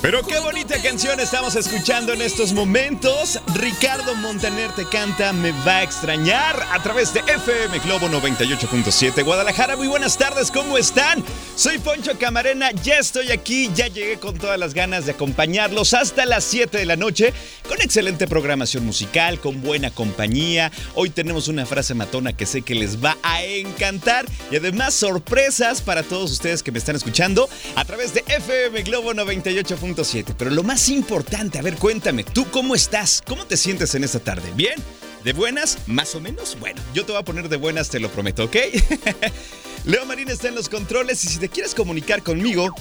Pero qué bonita canción estamos escuchando en estos momentos. Ricardo Montaner te canta Me va a extrañar a través de FM Globo 98.7 Guadalajara. Muy buenas tardes, ¿cómo están? Soy Poncho Camarena, ya estoy aquí, ya llegué con todas las ganas de acompañarlos hasta las 7 de la noche con excelente programación musical, con buena compañía. Hoy tenemos una frase matona que sé que les va a encantar y además sorpresas para todos ustedes que me están escuchando a través de FM Globo 98.7. Pero lo más importante, a ver, cuéntame, ¿tú cómo estás? ¿Cómo te sientes en esta tarde? ¿Bien? ¿De buenas? ¿Más o menos? Bueno, yo te voy a poner de buenas, te lo prometo, ¿ok? Leo Marín está en los controles y si te quieres comunicar conmigo,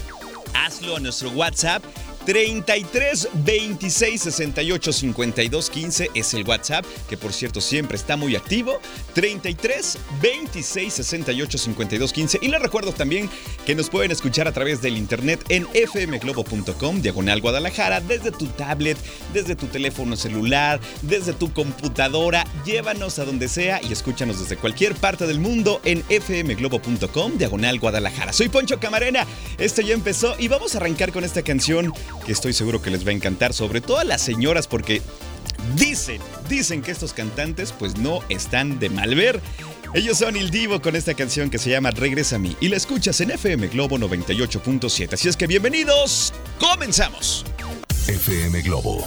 hazlo a nuestro WhatsApp 33 26 68 52 15 es el WhatsApp, que por cierto siempre está muy activo. 33 26 68 52 15. Y les recuerdo también que nos pueden escuchar a través del internet en fmglobo.com, diagonal Guadalajara, desde tu tablet, desde tu teléfono celular, desde tu computadora. Llévanos a donde sea y escúchanos desde cualquier parte del mundo en fmglobo.com, diagonal Guadalajara. Soy Poncho Camarena. Esto ya empezó y vamos a arrancar con esta canción que estoy seguro que les va a encantar, sobre todo a las señoras, porque dicen, dicen que estos cantantes pues no están de mal ver. Ellos son Il Divo con esta canción que se llama Regresa a mí y la escuchas en FM Globo 98.7. Así es que bienvenidos, comenzamos. FM Globo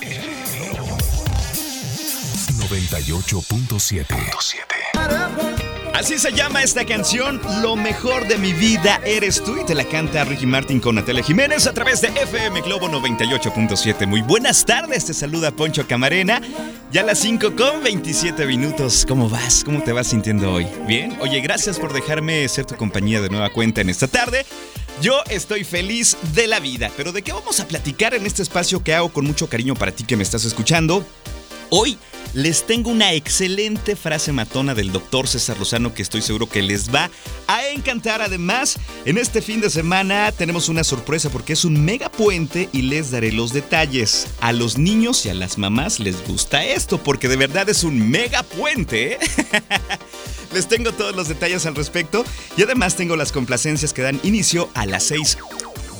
98.7. Así se llama esta canción, Lo mejor de mi vida eres tú, y te la canta Ricky Martin con Natalia Jiménez a través de FM Globo 98.7. Muy buenas tardes, te saluda Poncho Camarena. Ya a las 5 con 27 minutos. ¿Cómo vas? ¿Cómo te vas sintiendo hoy? ¿Bien? Oye, gracias por dejarme ser tu compañía de nueva cuenta en esta tarde. Yo estoy feliz de la vida, pero ¿de qué vamos a platicar en este espacio que hago con mucho cariño para ti que me estás escuchando? Hoy les tengo una excelente frase matona del doctor César Lozano que estoy seguro que les va a encantar. Además, en este fin de semana tenemos una sorpresa porque es un mega puente y les daré los detalles. A los niños y a las mamás les gusta esto porque de verdad es un mega puente. ¿eh? Les tengo todos los detalles al respecto y además tengo las complacencias que dan inicio a las 6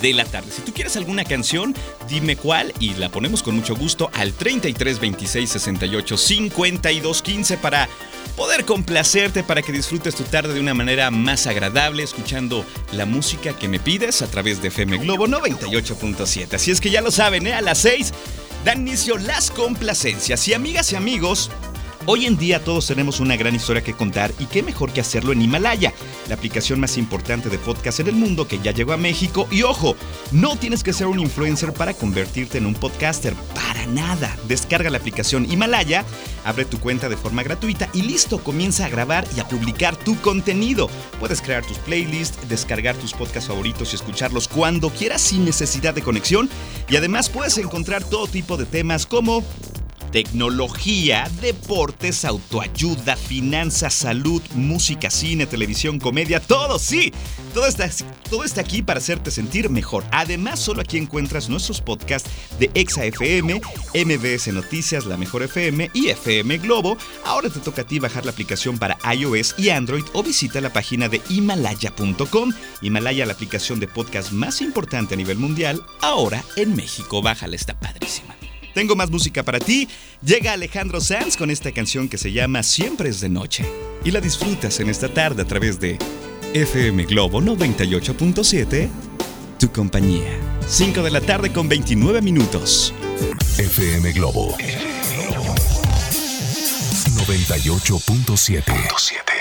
de la tarde. Si tú quieres alguna canción, dime cuál y la ponemos con mucho gusto al 33 26 68 52 15 para poder complacerte, para que disfrutes tu tarde de una manera más agradable, escuchando la música que me pides a través de FM Globo 98.7. Así es que ya lo saben, ¿eh? a las 6 dan inicio las complacencias. Y amigas y amigos, Hoy en día todos tenemos una gran historia que contar y qué mejor que hacerlo en Himalaya, la aplicación más importante de podcast en el mundo que ya llegó a México. Y ojo, no tienes que ser un influencer para convertirte en un podcaster, para nada. Descarga la aplicación Himalaya, abre tu cuenta de forma gratuita y listo, comienza a grabar y a publicar tu contenido. Puedes crear tus playlists, descargar tus podcasts favoritos y escucharlos cuando quieras sin necesidad de conexión. Y además puedes encontrar todo tipo de temas como tecnología, deportes, autoayuda, finanzas, salud, música, cine, televisión, comedia, todo, sí. Todo está, todo está aquí para hacerte sentir mejor. Además, solo aquí encuentras nuestros podcasts de ExaFM, MBS Noticias, La Mejor FM y FM Globo. Ahora te toca a ti bajar la aplicación para iOS y Android o visita la página de Himalaya.com. Himalaya, la aplicación de podcast más importante a nivel mundial, ahora en México. Bájala, está padrísima. Tengo más música para ti. Llega Alejandro Sanz con esta canción que se llama Siempre es de noche. Y la disfrutas en esta tarde a través de FM Globo 98.7, tu compañía. 5 de la tarde con 29 minutos. FM Globo 98.7.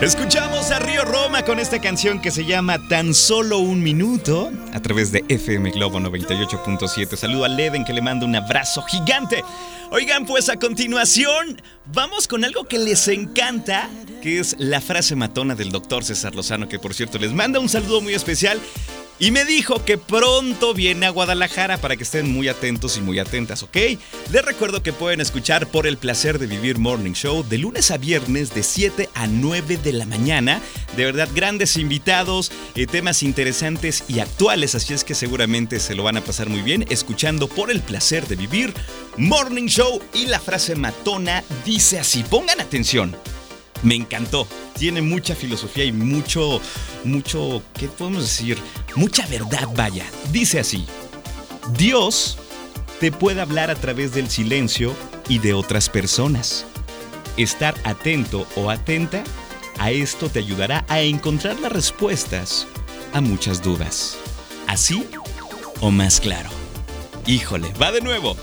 Escuchamos a Río Roma con esta canción que se llama Tan solo un minuto a través de FM Globo 98.7. Saludo a Leden que le manda un abrazo gigante. Oigan, pues a continuación vamos con algo que les encanta, que es la frase matona del doctor César Lozano, que por cierto les manda un saludo muy especial y me dijo que pronto viene a Guadalajara para que estén muy atentos y muy atentas, ¿ok? Les recuerdo que pueden escuchar por el placer de vivir Morning Show de lunes a viernes de 7 a 9 de la mañana. De verdad, grandes invitados, eh, temas interesantes y actuales, así es que seguramente se lo van a pasar muy bien escuchando por el placer de vivir Morning Show y la frase matona dice así, pongan atención. Me encantó. Tiene mucha filosofía y mucho, mucho, ¿qué podemos decir? Mucha verdad, vaya. Dice así, Dios te puede hablar a través del silencio y de otras personas. Estar atento o atenta a esto te ayudará a encontrar las respuestas a muchas dudas. ¿Así o más claro? Híjole, va de nuevo.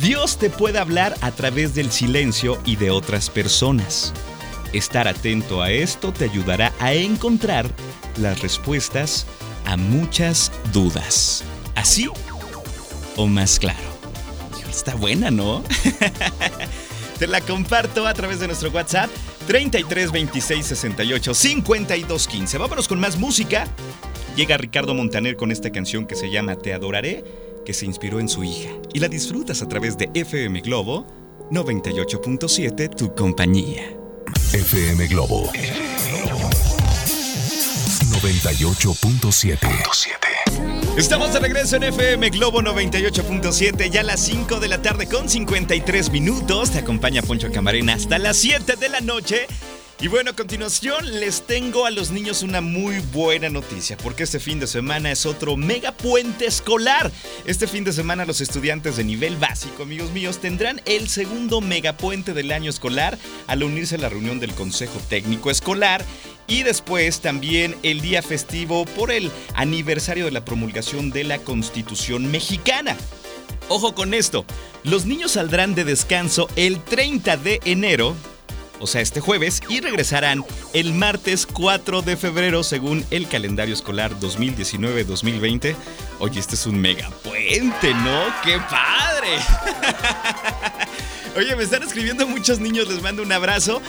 Dios te puede hablar a través del silencio y de otras personas. Estar atento a esto te ayudará a encontrar las respuestas a muchas dudas. ¿Así o más claro? Está buena, ¿no? te la comparto a través de nuestro WhatsApp 33 26 68 52 15. Vámonos con más música. Llega Ricardo Montaner con esta canción que se llama Te adoraré, que se inspiró en su hija. Y la disfrutas a través de FM Globo 98.7, tu compañía. FM Globo 98.7. Estamos de regreso en FM Globo 98.7, ya a las 5 de la tarde con 53 minutos. Te acompaña Poncho Camarena hasta las 7 de la noche. Y bueno, a continuación les tengo a los niños una muy buena noticia, porque este fin de semana es otro mega puente escolar. Este fin de semana los estudiantes de nivel básico, amigos míos, tendrán el segundo megapuente del año escolar al unirse a la reunión del Consejo Técnico Escolar y después también el día festivo por el aniversario de la promulgación de la Constitución mexicana. Ojo con esto, los niños saldrán de descanso el 30 de enero o sea, este jueves, y regresarán el martes 4 de febrero según el calendario escolar 2019-2020. Oye, este es un mega puente, ¿no? ¡Qué padre! Oye, me están escribiendo muchos niños, les mando un abrazo.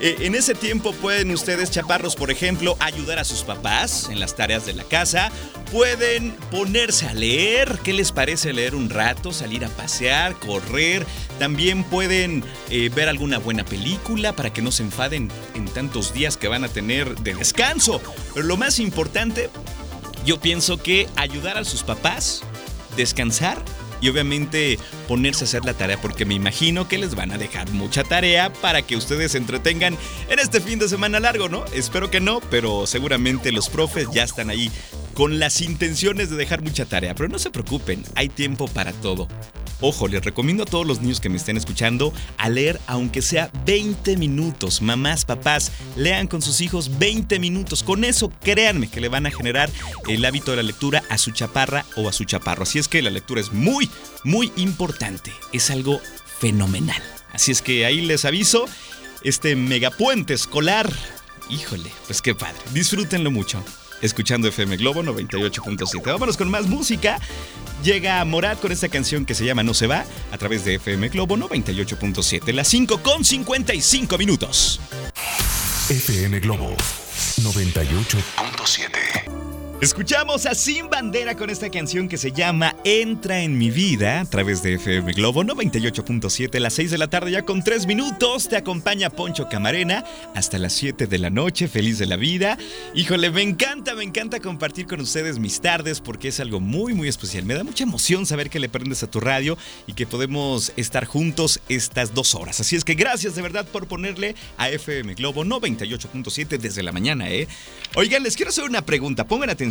Eh, en ese tiempo pueden ustedes, chaparros, por ejemplo, ayudar a sus papás en las tareas de la casa. Pueden ponerse a leer. ¿Qué les parece leer un rato? Salir a pasear, correr. También pueden eh, ver alguna buena película para que no se enfaden en tantos días que van a tener de descanso. Pero lo más importante, yo pienso que ayudar a sus papás, descansar y obviamente ponerse a hacer la tarea porque me imagino que les van a dejar mucha tarea para que ustedes se entretengan en este fin de semana largo, ¿no? Espero que no, pero seguramente los profes ya están ahí con las intenciones de dejar mucha tarea, pero no se preocupen, hay tiempo para todo. Ojo, les recomiendo a todos los niños que me estén escuchando a leer aunque sea 20 minutos. Mamás, papás, lean con sus hijos 20 minutos. Con eso, créanme que le van a generar el hábito de la lectura a su chaparra o a su chaparro. Así es que la lectura es muy, muy importante. Es algo fenomenal. Así es que ahí les aviso, este megapuente escolar, híjole, pues qué padre. Disfrútenlo mucho escuchando FM Globo 98.7. Vámonos con más música. Llega Morat con esta canción que se llama No se va a través de FM Globo 98.7. Las 5 con 55 minutos. FM Globo 98.7. Escuchamos a Sin Bandera con esta canción que se llama Entra en mi vida a través de FM Globo 98.7, las 6 de la tarde ya con 3 minutos. Te acompaña Poncho Camarena hasta las 7 de la noche, feliz de la vida. Híjole, me encanta, me encanta compartir con ustedes mis tardes porque es algo muy, muy especial. Me da mucha emoción saber que le prendes a tu radio y que podemos estar juntos estas dos horas. Así es que gracias de verdad por ponerle a FM Globo 98.7 desde la mañana, ¿eh? Oigan, les quiero hacer una pregunta, pongan atención.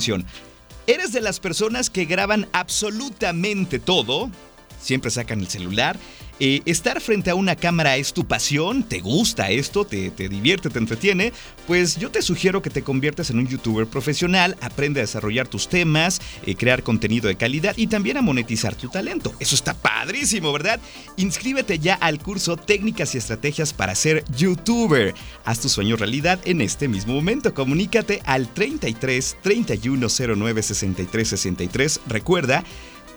¿Eres de las personas que graban absolutamente todo? Siempre sacan el celular. Eh, estar frente a una cámara es tu pasión, te gusta esto, te, te, divierte, te entretiene, pues yo te sugiero que te conviertas en un youtuber profesional, aprende a desarrollar tus temas, eh, crear contenido de calidad y también a monetizar tu talento. Eso está padrísimo, ¿verdad? Inscríbete ya al curso Técnicas y Estrategias para ser youtuber. Haz tu sueño realidad en este mismo momento. Comunícate al 33 3109 63 63. Recuerda,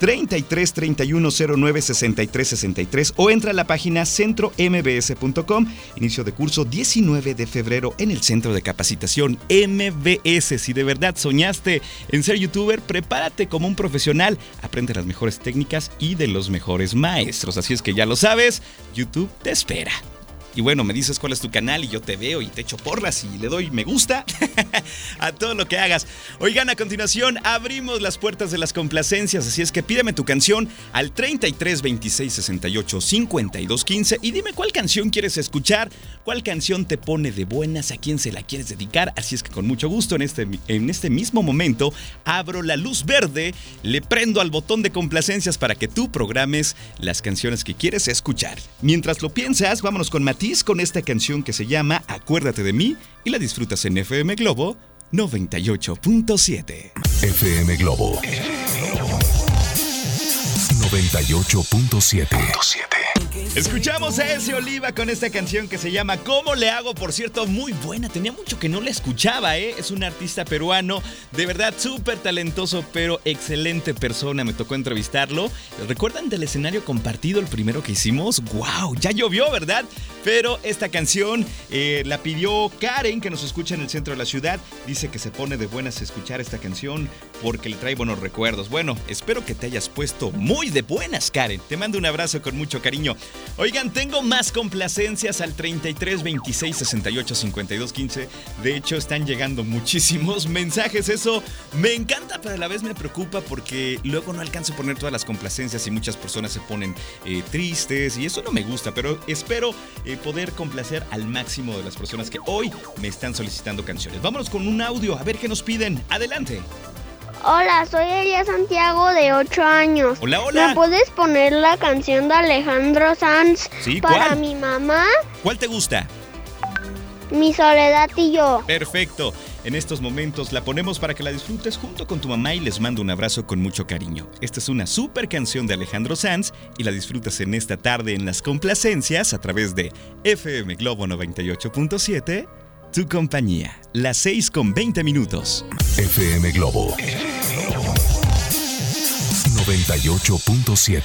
33 31 09 63 63 o entra a la página centrombs.com. Inicio de curso 19 de febrero en el Centro de Capacitación MBS. Si de verdad soñaste en ser youtuber, prepárate como un profesional. Aprende las mejores técnicas y de los mejores maestros. Así es que ya lo sabes, YouTube te espera. Y bueno, me dices cuál es tu canal y yo te veo y te echo porras y le doy me gusta a todo lo que hagas. Oigan, a continuación abrimos las puertas de las complacencias, así es que pídeme tu canción al 33 26 68 52 15 y dime cuál canción quieres escuchar, cuál canción te pone de buenas, a quién se la quieres dedicar. Así es que con mucho gusto en este, en este mismo momento abro la luz verde, le prendo al botón de complacencias para que tú programes las canciones que quieres escuchar. Mientras lo piensas, vámonos con Matías con esta canción que se llama Acuérdate de mí y la disfrutas en FM Globo 98.7. FM Globo 98.7. Escuchamos a ese Oliva con esta canción que se llama ¿Cómo le hago? Por cierto, muy buena. Tenía mucho que no la escuchaba, ¿eh? Es un artista peruano, de verdad súper talentoso, pero excelente persona. Me tocó entrevistarlo. ¿Recuerdan del escenario compartido, el primero que hicimos? ¡Wow! Ya llovió, ¿verdad? Pero esta canción eh, la pidió Karen, que nos escucha en el centro de la ciudad. Dice que se pone de buenas escuchar esta canción porque le trae buenos recuerdos. Bueno, espero que te hayas puesto muy de buenas, Karen. Te mando un abrazo con mucho cariño. Oigan, tengo más complacencias al 33 26 68 52 15. De hecho, están llegando muchísimos mensajes. Eso me encanta, pero a la vez me preocupa porque luego no alcanzo a poner todas las complacencias y muchas personas se ponen eh, tristes y eso no me gusta. Pero espero eh, poder complacer al máximo de las personas que hoy me están solicitando canciones. Vámonos con un audio a ver qué nos piden. Adelante. Hola, soy Elia Santiago de 8 años. Hola, hola. ¿Me puedes poner la canción de Alejandro Sanz Sí, para ¿cuál? mi mamá? ¿Cuál te gusta? Mi soledad y yo. Perfecto. En estos momentos la ponemos para que la disfrutes junto con tu mamá y les mando un abrazo con mucho cariño. Esta es una super canción de Alejandro Sanz y la disfrutas en esta tarde en las complacencias a través de FM Globo 98.7, tu compañía, las 6 con 20 minutos. FM Globo 98.7.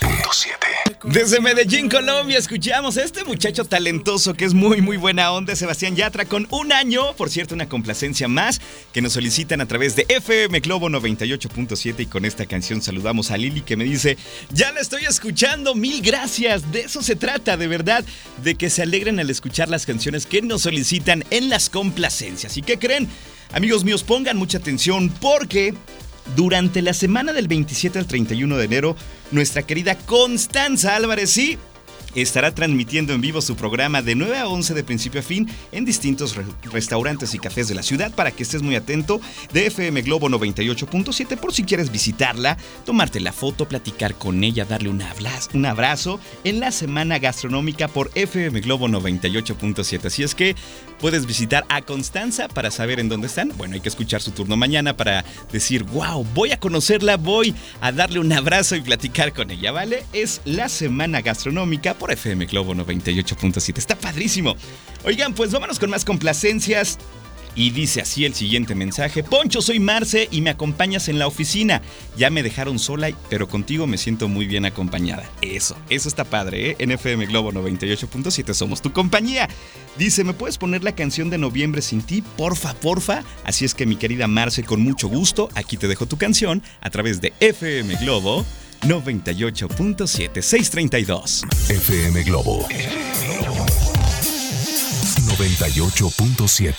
Desde Medellín, Colombia, escuchamos a este muchacho talentoso que es muy, muy buena onda, Sebastián Yatra, con un año, por cierto, una complacencia más que nos solicitan a través de FM Globo 98.7 y con esta canción saludamos a Lili que me dice, ya la estoy escuchando, mil gracias, de eso se trata, de verdad, de que se alegren al escuchar las canciones que nos solicitan en las complacencias. ¿Y qué creen? Amigos míos, pongan mucha atención porque durante la semana del 27 al 31 de enero, nuestra querida Constanza Álvarez, sí, estará transmitiendo en vivo su programa de 9 a 11 de principio a fin en distintos re- restaurantes y cafés de la ciudad para que estés muy atento de FM Globo 98.7 por si quieres visitarla, tomarte la foto, platicar con ella, darle un abrazo, un abrazo en la semana gastronómica por FM Globo 98.7. Así es que puedes visitar a Constanza para saber en dónde están. Bueno, hay que escuchar su turno mañana para decir, wow, voy a conocerla, voy a darle un abrazo y platicar con ella, ¿vale? Es la semana gastronómica por FM Globo 98.7. Está padrísimo. Oigan, pues vámonos con más complacencias. Y dice así el siguiente mensaje. Poncho, soy Marce y me acompañas en la oficina. Ya me dejaron sola, pero contigo me siento muy bien acompañada. Eso, eso está padre, ¿eh? En FM Globo 98.7 somos tu compañía. Dice, ¿me puedes poner la canción de Noviembre sin ti? Porfa, porfa. Así es que mi querida Marce, con mucho gusto, aquí te dejo tu canción a través de FM Globo 98.7 632. FM Globo 98.7.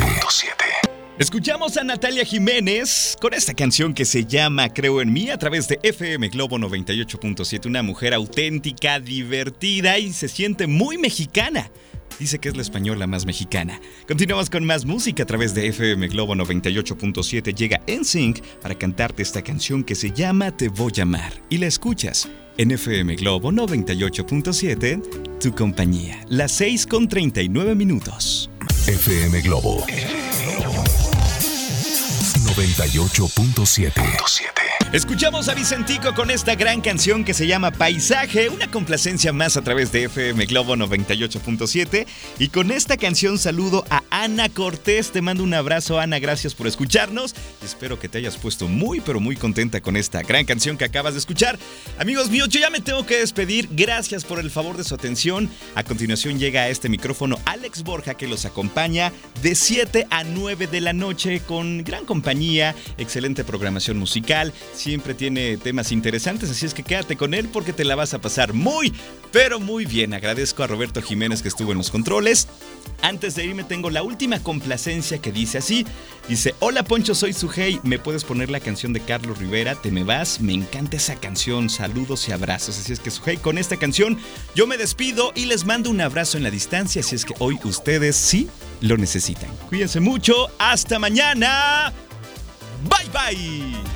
Escuchamos a Natalia Jiménez con esta canción que se llama Creo en mí a través de FM Globo 98.7, una mujer auténtica, divertida y se siente muy mexicana. Dice que es la española más mexicana. Continuamos con más música a través de FM Globo 98.7. Llega NSYNC para cantarte esta canción que se llama Te voy a amar y la escuchas En FM Globo 98.7, tu compañía. Las 6 con 39 minutos. FM Globo 98.7. Escuchamos a Vicentico con esta gran canción que se llama Paisaje, una complacencia más a través de FM Globo 98.7. Y con esta canción saludo a Ana Cortés. Te mando un abrazo, Ana. Gracias por escucharnos. Espero que te hayas puesto muy, pero muy contenta con esta gran canción que acabas de escuchar. Amigos míos, yo ya me tengo que despedir. Gracias por el favor de su atención. A continuación llega a este micrófono Alex Borja que los acompaña de 7 a 9 de la noche con gran compañía, excelente programación musical siempre tiene temas interesantes, así es que quédate con él porque te la vas a pasar muy, pero muy bien. Agradezco a Roberto Jiménez que estuvo en los controles. Antes de irme tengo la última complacencia que dice así. Dice, hola Poncho, soy Sujei, ¿me puedes poner la canción de Carlos Rivera? ¿Te me vas? Me encanta esa canción, saludos y abrazos. Así es que Sujei, con esta canción yo me despido y les mando un abrazo en la distancia, así es que hoy ustedes sí lo necesitan. Cuídense mucho, hasta mañana. Bye bye.